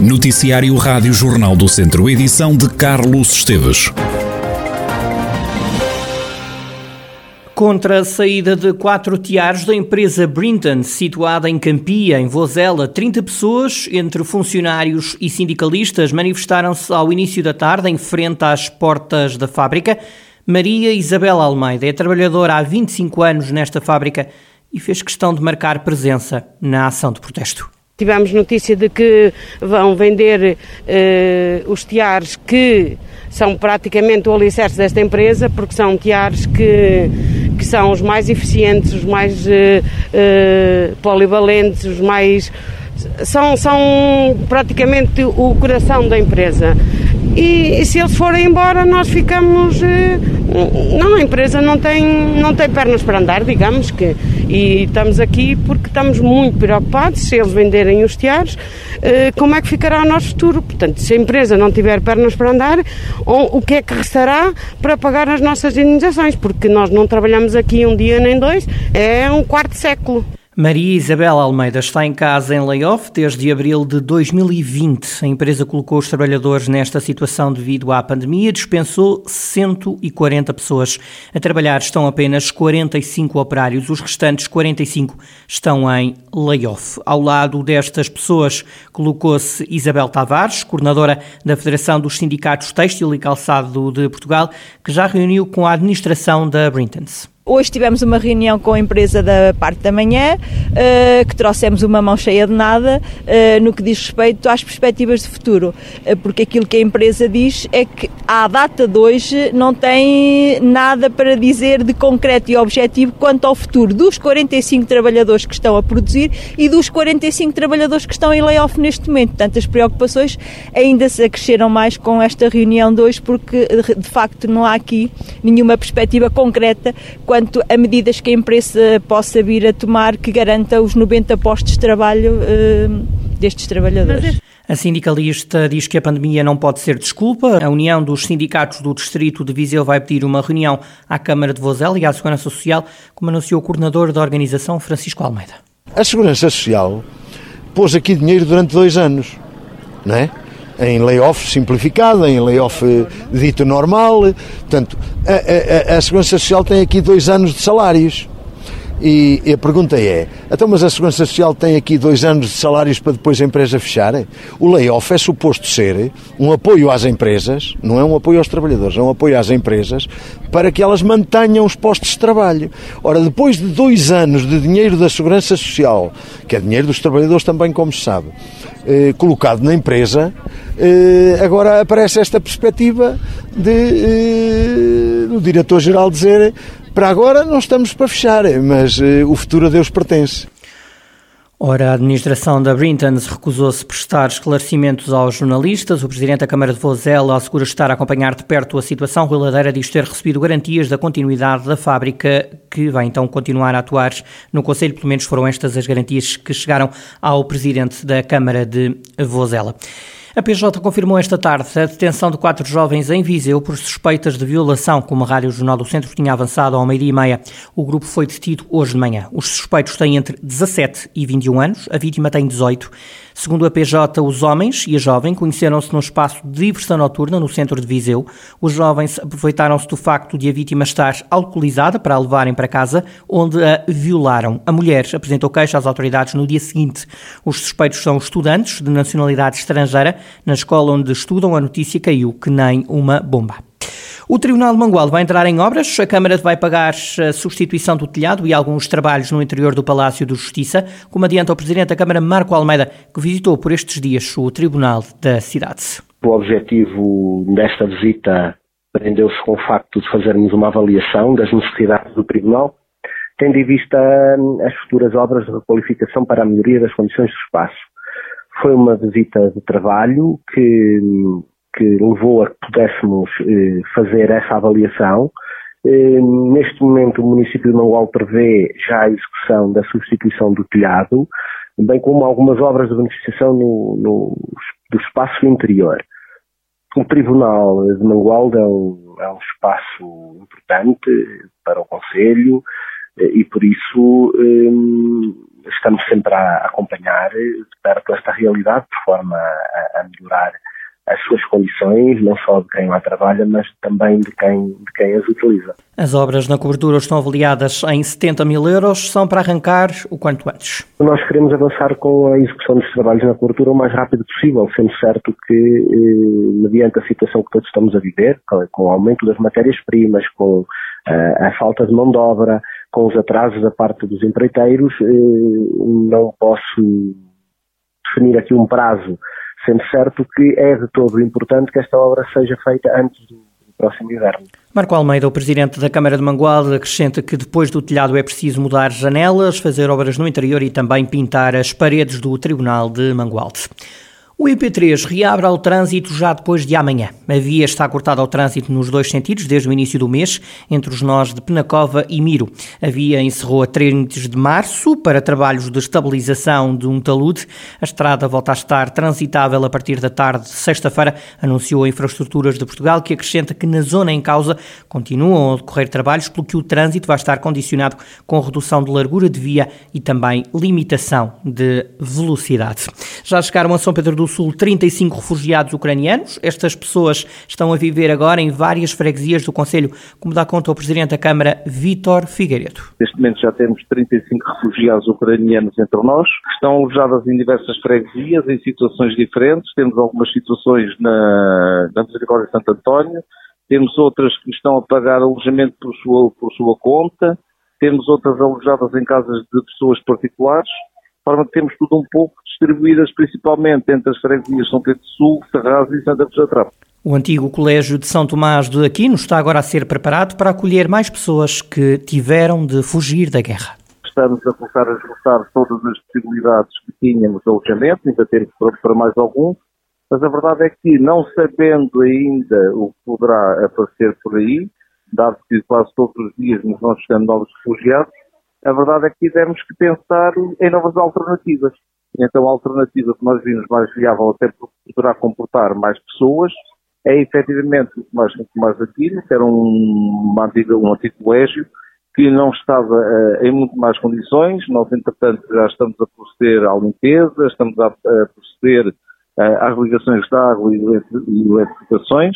Noticiário Rádio Jornal do Centro, edição de Carlos Esteves. Contra a saída de quatro tiares da empresa Brinton, situada em Campia, em Vozela, 30 pessoas, entre funcionários e sindicalistas, manifestaram-se ao início da tarde em frente às portas da fábrica. Maria Isabel Almeida é trabalhadora há 25 anos nesta fábrica e fez questão de marcar presença na ação de protesto. Tivemos notícia de que vão vender eh, os tiares que são praticamente o alicerce desta empresa, porque são tiares que, que são os mais eficientes, os mais eh, eh, polivalentes, os mais. São, são praticamente o coração da empresa. E, e se eles forem embora, nós ficamos. não, a empresa não tem, não tem pernas para andar, digamos que e estamos aqui porque estamos muito preocupados se eles venderem os tiares, eh, como é que ficará o nosso futuro? Portanto, se a empresa não tiver pernas para andar, o que é que restará para pagar as nossas indenizações? Porque nós não trabalhamos aqui um dia nem dois, é um quarto século. Maria Isabel Almeida está em casa em layoff desde abril de 2020. A empresa colocou os trabalhadores nesta situação devido à pandemia, dispensou 140 pessoas. A trabalhar estão apenas 45 operários, os restantes 45 estão em layoff. Ao lado destas pessoas colocou-se Isabel Tavares, coordenadora da Federação dos Sindicatos Têxtil e Calçado de Portugal, que já reuniu com a administração da Brintons. Hoje tivemos uma reunião com a empresa da parte da manhã, uh, que trouxemos uma mão cheia de nada uh, no que diz respeito às perspectivas de futuro, uh, porque aquilo que a empresa diz é que à data de hoje não tem nada para dizer de concreto e objetivo quanto ao futuro dos 45 trabalhadores que estão a produzir e dos 45 trabalhadores que estão em layoff neste momento. Portanto, as preocupações ainda se acresceram mais com esta reunião de hoje, porque de facto não há aqui nenhuma perspectiva concreta quanto a medidas que a empresa possa vir a tomar que garanta os 90 postos de trabalho uh, destes trabalhadores. A sindicalista diz que a pandemia não pode ser desculpa. A União dos Sindicatos do Distrito de Viseu vai pedir uma reunião à Câmara de Vozela e à Segurança Social, como anunciou o coordenador da organização, Francisco Almeida. A Segurança Social pôs aqui dinheiro durante dois anos, não é? Em layoff simplificado, em layoff eh, dito normal. Portanto, a, a, a Segurança Social tem aqui dois anos de salários. E, a pergunta é: então, mas a Segurança Social tem aqui dois anos de salários para depois a empresa fechar? O layoff é suposto ser um apoio às empresas, não é um apoio aos trabalhadores, é um apoio às empresas para que elas mantenham os postos de trabalho. Ora, depois de dois anos de dinheiro da Segurança Social, que é dinheiro dos trabalhadores também, como se sabe, eh, colocado na empresa, agora aparece esta perspectiva de, eh, do diretor-geral dizer para agora não estamos para fechar, mas eh, o futuro a Deus pertence. Ora, a administração da Brintons recusou-se prestar esclarecimentos aos jornalistas. O presidente da Câmara de Vozela assegura estar a acompanhar de perto a situação. Rui Ladeira diz ter recebido garantias da continuidade da fábrica, que vai então continuar a atuar no Conselho. Pelo menos foram estas as garantias que chegaram ao presidente da Câmara de Vozela. A PJ confirmou esta tarde a detenção de quatro jovens em Viseu por suspeitas de violação, como a Rádio Jornal do Centro tinha avançado ao meio-dia e meia. O grupo foi detido hoje de manhã. Os suspeitos têm entre 17 e 21 anos, a vítima tem 18. Segundo a PJ, os homens e a jovem conheceram-se num espaço de diversão noturna no centro de Viseu. Os jovens aproveitaram-se do facto de a vítima estar alcoolizada para a levarem para casa, onde a violaram. A mulher apresentou queixa às autoridades no dia seguinte. Os suspeitos são estudantes de nacionalidade estrangeira. Na escola onde estudam, a notícia caiu que nem uma bomba. O Tribunal de Mangualde vai entrar em obras, a Câmara vai pagar a substituição do telhado e alguns trabalhos no interior do Palácio de Justiça, como adianta o Presidente da Câmara, Marco Almeida, que visitou por estes dias o Tribunal da cidade. O objetivo desta visita prendeu-se com o facto de fazermos uma avaliação das necessidades do Tribunal, tendo em vista hum, as futuras obras de requalificação para a melhoria das condições do espaço. Foi uma visita de trabalho que hum, que levou a que pudéssemos eh, fazer essa avaliação. Eh, neste momento, o município de Mangual prevê já a execução da substituição do telhado, bem como algumas obras de beneficiação no, no do espaço interior. O Tribunal de Mangualde é um, é um espaço importante para o Conselho eh, e, por isso, estamos sempre a acompanhar de perto esta realidade, de forma a, a melhorar as suas condições, não só de quem lá trabalha, mas também de quem, de quem as utiliza. As obras na cobertura estão avaliadas em 70 mil euros, são para arrancar o quanto antes. Nós queremos avançar com a execução dos trabalhos na cobertura o mais rápido possível, sendo certo que, eh, mediante a situação que todos estamos a viver, com o aumento das matérias-primas, com eh, a falta de mão de obra, com os atrasos da parte dos empreiteiros, eh, não posso definir aqui um prazo sendo certo que é de todo importante que esta obra seja feita antes do próximo inverno. Marco Almeida, o presidente da Câmara de Mangualde, acrescenta que depois do telhado é preciso mudar janelas, fazer obras no interior e também pintar as paredes do Tribunal de Mangualde. O IP3 reabre ao trânsito já depois de amanhã. A via está cortada ao trânsito nos dois sentidos desde o início do mês, entre os nós de Penacova e Miro. A via encerrou a 30 de março para trabalhos de estabilização de um talude. A estrada volta a estar transitável a partir da tarde de sexta-feira, anunciou a Infraestruturas de Portugal, que acrescenta que na zona em causa continuam a decorrer trabalhos, pelo que o trânsito vai estar condicionado com redução de largura de via e também limitação de velocidade. Já chegaram a São Pedro do Sul 35 refugiados ucranianos. Estas pessoas estão a viver agora em várias freguesias do Conselho, como dá conta o Presidente da Câmara, Vítor Figueiredo. Neste momento já temos 35 refugiados ucranianos entre nós, que estão alojados em diversas freguesias, em situações diferentes. Temos algumas situações na, na Misericórdia de Santo António, temos outras que estão a pagar alojamento por sua, por sua conta, temos outras alojadas em casas de pessoas particulares forma que temos tudo um pouco distribuídas principalmente entre as freguesias São Pedro Sul, Serraz e Santa Cruz da Trapa. O antigo Colégio de São Tomás de Aquino está agora a ser preparado para acolher mais pessoas que tiveram de fugir da guerra. Estamos a começar a esgotar todas as possibilidades que tínhamos de alojamento, ainda temos para mais alguns, mas a verdade é que, não sabendo ainda o que poderá aparecer por aí, dado que quase todos os dias nos vão chegando novos refugiados, a verdade é que tivemos que pensar em novas alternativas. Então a alternativa que nós vimos mais viável, até porque poderá comportar mais pessoas, é efetivamente o mais, mais Aquino, que era um, antiga, um antigo colégio, que não estava uh, em muito mais condições. Nós, entretanto, já estamos a proceder à limpeza, estamos a, a proceder uh, às ligações de água e, e eletrificações.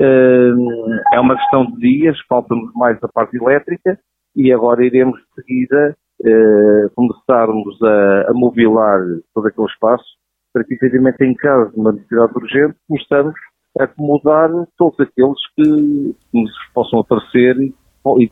Uh, é uma questão de dias, falta-nos mais a parte elétrica, e agora iremos de seguida eh, começarmos a, a mobilar todo aquele espaço para que, efetivamente, em caso de uma necessidade urgente, possamos acomodar todos aqueles que nos possam aparecer e e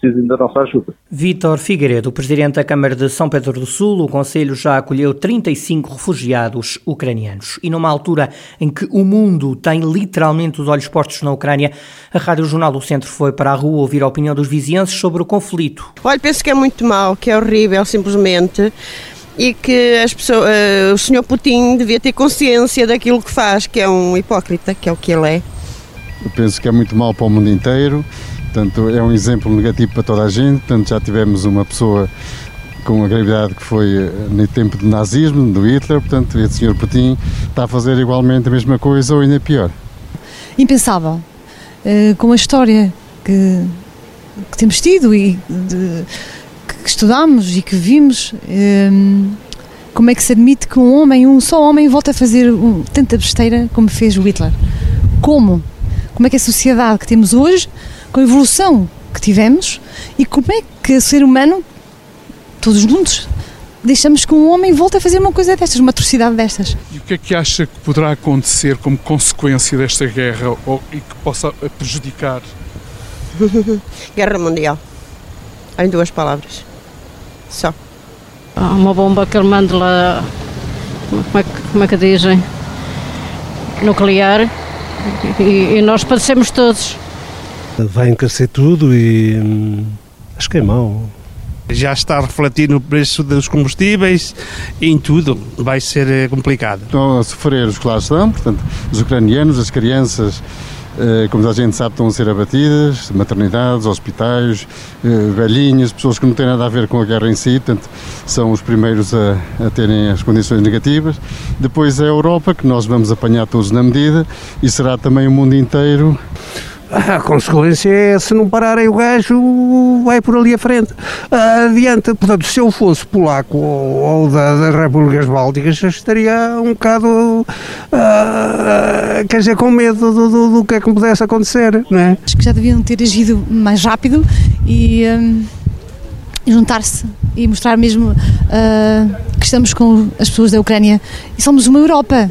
precisem da nossa ajuda. Vítor Figueiredo, presidente da Câmara de São Pedro do Sul, o Conselho já acolheu 35 refugiados ucranianos. E numa altura em que o mundo tem literalmente os olhos postos na Ucrânia, a Rádio Jornal do Centro foi para a rua ouvir a opinião dos vizinhenses sobre o conflito. Olha, penso que é muito mau, que é horrível, simplesmente e que as pessoas, uh, o senhor Putin devia ter consciência daquilo que faz, que é um hipócrita, que é o que ele é. Eu penso que é muito mal para o mundo inteiro Portanto, é um exemplo negativo para toda a gente. Portanto, já tivemos uma pessoa com a gravidade que foi eh, no tempo do nazismo, do Hitler, portanto, o Sr. Putin está a fazer igualmente a mesma coisa ou ainda pior. Impensável. Uh, com a história que, que temos tido e de, que estudamos e que vimos, um, como é que se admite que um homem, um só homem, volta a fazer um, tanta besteira como fez o Hitler? Como? Como é que a sociedade que temos hoje com a evolução que tivemos e como é que o ser humano, todos juntos, deixamos que um homem volte a fazer uma coisa destas, uma atrocidade destas. E o que é que acha que poderá acontecer como consequência desta guerra ou, e que possa prejudicar? guerra Mundial. Em duas palavras. Só. Há uma bomba que ele manda lá, como é, que, como é que dizem? Nuclear. E, e nós padecemos todos vai encarecer tudo e hum, acho que é mau. Já está a refletir no preço dos combustíveis e em tudo, vai ser eh, complicado. Estão a sofrer os que lá estão, portanto, os ucranianos, as crianças, eh, como a gente sabe, estão a ser abatidas, maternidades, hospitais, eh, velhinhas, pessoas que não têm nada a ver com a guerra em si, portanto, são os primeiros a, a terem as condições negativas. Depois é a Europa, que nós vamos apanhar todos na medida, e será também o mundo inteiro a consequência é, se não pararem o gajo, vai por ali à frente. Adiante, portanto, se eu fosse polaco ou, ou da, das Repúblicas Bálticas, estaria um bocado, uh, quer dizer, com medo do, do, do, que é que pudesse acontecer, não é? Acho que já deviam ter agido mais rápido e... Um juntar-se e mostrar mesmo uh, que estamos com as pessoas da Ucrânia e somos uma Europa,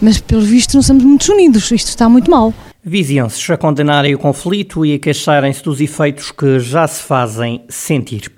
mas pelo visto não somos muito unidos, isto está muito mal. Vizienses a condenarem o conflito e a queixarem-se dos efeitos que já se fazem sentir.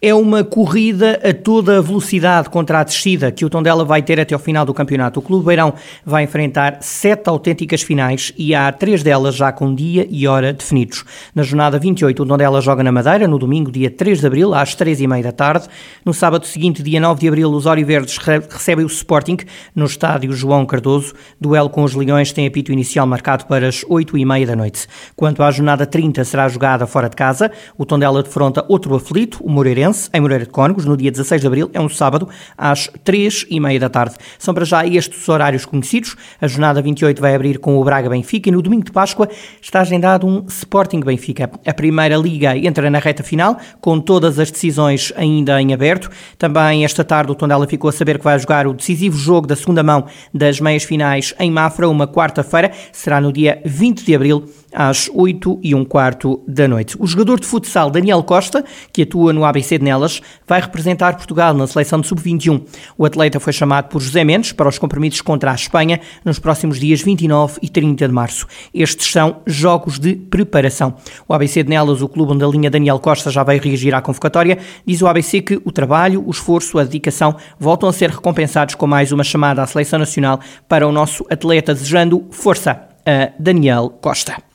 É uma corrida a toda velocidade contra a descida que o Tondela vai ter até ao final do campeonato. O Clube Beirão vai enfrentar sete autênticas finais e há três delas já com dia e hora definidos. Na jornada 28, o Tondela joga na Madeira, no domingo, dia 3 de abril, às três e meia da tarde. No sábado seguinte, dia 9 de abril, os Oriverdes recebem o Sporting no estádio João Cardoso. Duelo com os Leões tem apito inicial marcado para as oito e meia da noite. Quanto à jornada 30, será jogada fora de casa. O Tondela defronta outro aflito, o Moreirense em Moreira de Cónegos, no dia 16 de abril, é um sábado, às 3 e meia da tarde. São para já estes os horários conhecidos. A jornada 28 vai abrir com o Braga Benfica e no domingo de Páscoa está agendado um Sporting Benfica. A primeira liga entra na reta final, com todas as decisões ainda em aberto. Também esta tarde o Tondela ficou a saber que vai jogar o decisivo jogo da segunda mão das meias finais em Mafra, uma quarta-feira, será no dia 20 de abril às 8 e um quarto da noite. O jogador de futsal Daniel Costa, que atua no ABC de Nelas, vai representar Portugal na seleção de sub-21. O atleta foi chamado por José Mendes para os compromissos contra a Espanha nos próximos dias 29 e 30 de março. Estes são jogos de preparação. O ABC de Nelas, o clube onde a linha Daniel Costa já vai reagir à convocatória, diz o ABC que o trabalho, o esforço, a dedicação voltam a ser recompensados com mais uma chamada à seleção nacional para o nosso atleta, desejando força a Daniel Costa.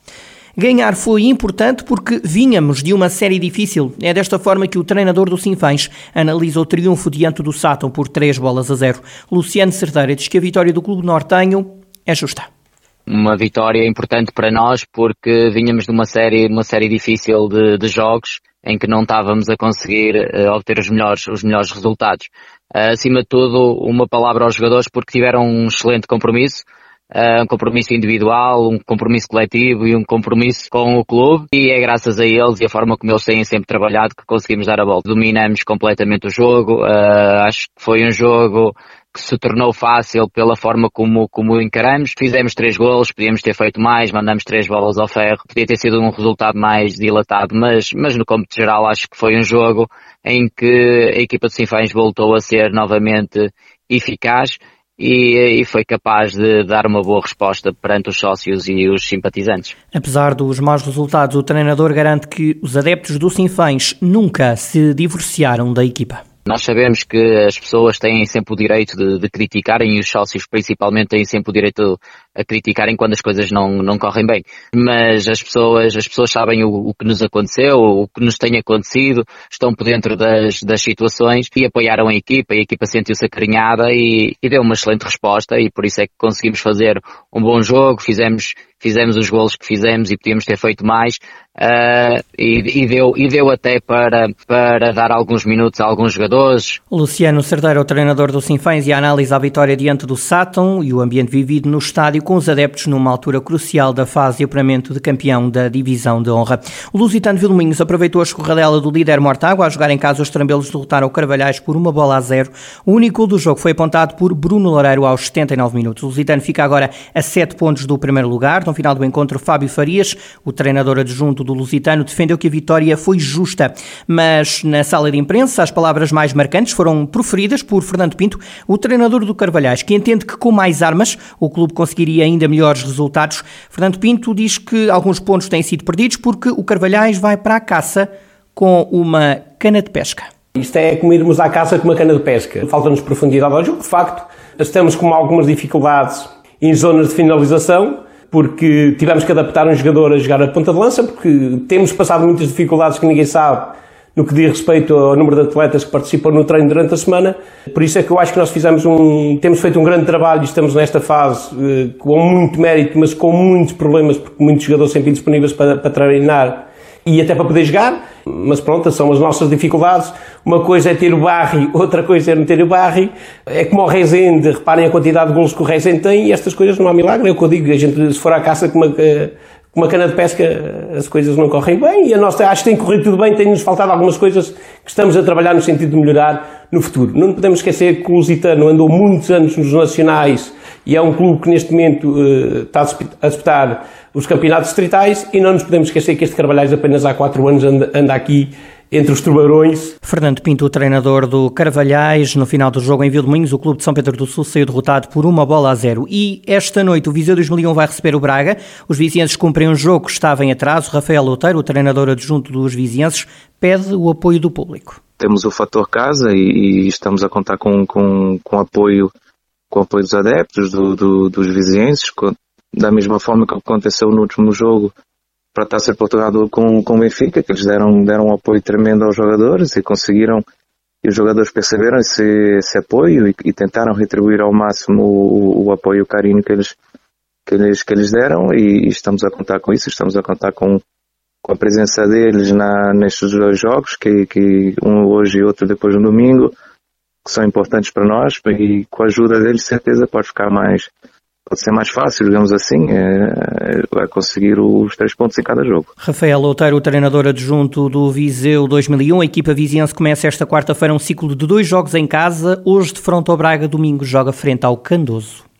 Ganhar foi importante porque vínhamos de uma série difícil. É desta forma que o treinador do Sinfãs analisa o triunfo diante do Sátão por 3 bolas a 0. Luciano Cerdeira diz que a vitória do Clube Nortenho é justa. Uma vitória importante para nós porque vínhamos de uma série, uma série difícil de, de jogos em que não estávamos a conseguir uh, obter os melhores, os melhores resultados. Uh, acima de tudo, uma palavra aos jogadores porque tiveram um excelente compromisso um compromisso individual, um compromisso coletivo e um compromisso com o clube e é graças a eles e a forma como eles têm sempre trabalhado que conseguimos dar a volta. Dominamos completamente o jogo, uh, acho que foi um jogo que se tornou fácil pela forma como, como encaramos. Fizemos três golos, podíamos ter feito mais, mandamos três bolas ao ferro. Podia ter sido um resultado mais dilatado, mas, mas no cômputo geral acho que foi um jogo em que a equipa de Sinfãs voltou a ser novamente eficaz e, e, foi capaz de dar uma boa resposta perante os sócios e os simpatizantes. Apesar dos maus resultados, o treinador garante que os adeptos do Sinfãs nunca se divorciaram da equipa. Nós sabemos que as pessoas têm sempre o direito de, de, criticarem e os sócios principalmente têm sempre o direito a criticarem quando as coisas não, não correm bem. Mas as pessoas, as pessoas sabem o, o que nos aconteceu, o que nos tem acontecido, estão por dentro das, das situações e apoiaram a equipa. A equipa sentiu-se acarinhada e, e deu uma excelente resposta e por isso é que conseguimos fazer um bom jogo, fizemos, fizemos os golos que fizemos e podíamos ter feito mais, Uh, e, e, deu, e deu até para, para dar alguns minutos a alguns jogadores. Luciano Cerdeira, o treinador do Sinfãs, e a análise à vitória diante do Sátão e o ambiente vivido no estádio com os adeptos numa altura crucial da fase de apuramento de campeão da divisão de honra. O Lusitano Vilminhos aproveitou a escorradela do líder Mortágua a jogar em casa os trambelos derrotaram o Carvalhais por uma bola a zero. O único do jogo foi apontado por Bruno Loureiro aos 79 minutos. O Lusitano fica agora a 7 pontos do primeiro lugar. No final do encontro, Fábio Farias, o treinador adjunto do Lusitano defendeu que a vitória foi justa, mas na sala de imprensa as palavras mais marcantes foram proferidas por Fernando Pinto, o treinador do Carvalhais, que entende que com mais armas o clube conseguiria ainda melhores resultados. Fernando Pinto diz que alguns pontos têm sido perdidos porque o Carvalhais vai para a caça com uma cana de pesca. Isto é como irmos à caça com uma cana de pesca. Falta-nos profundidade ao jogo, de facto. Estamos com algumas dificuldades em zonas de finalização porque tivemos que adaptar um jogador a jogar a ponta de lança, porque temos passado muitas dificuldades que ninguém sabe no que diz respeito ao número de atletas que participam no treino durante a semana. Por isso é que eu acho que nós fizemos um, temos feito um grande trabalho e estamos nesta fase eh, com muito mérito, mas com muitos problemas, porque muitos jogadores sempre indisponíveis para, para treinar e até para poder jogar, mas pronto, são as nossas dificuldades. Uma coisa é ter o Barry, outra coisa é não ter o Barry. É como o Rezende, reparem a quantidade de golos que o Rezende tem e estas coisas não há milagre. É o que eu digo, a gente se for à caça com uma, com uma cana de pesca as coisas não correm bem e a nossa acho que tem corrido tudo bem, tem-nos faltado algumas coisas que estamos a trabalhar no sentido de melhorar no futuro. Não podemos esquecer que o Lusitano andou muitos anos nos nacionais e é um clube que neste momento uh, está a disputar os campeonatos distritais e não nos podemos esquecer que este Carvalhais apenas há quatro anos anda, anda aqui entre os tubarões. Fernando Pinto, o treinador do Carvalhais, no final do jogo em Vilmoinhos, o clube de São Pedro do Sul saiu derrotado por uma bola a zero. E esta noite o Viseu 2001 vai receber o Braga. Os vizienses cumprem um jogo que estava em atraso. Rafael Outeiro, o treinador adjunto dos vizienses, pede o apoio do público. Temos o fator casa e, e estamos a contar com, com, com apoio com apoio dos adeptos, do, do, dos vizienses, da mesma forma que aconteceu no último jogo para a Taça de Portugal com, com o Benfica, que eles deram, deram um apoio tremendo aos jogadores e conseguiram, e os jogadores perceberam esse, esse apoio e, e tentaram retribuir ao máximo o, o apoio e o carinho que eles, que eles, que eles deram e, e, estamos a contar com isso, estamos a contar com, com a presença deles na, nestes dois jogos, que, que um hoje e outro depois no domingo, que são importantes para nós e com a ajuda deles, certeza, pode ficar mais, pode ser mais fácil, digamos assim, é, é conseguir os três pontos em cada jogo. Rafael Outeiro, treinador adjunto do Viseu 2001, a equipa viziense começa esta quarta-feira um ciclo de dois jogos em casa, hoje de fronte ao Braga, domingo joga frente ao Candoso.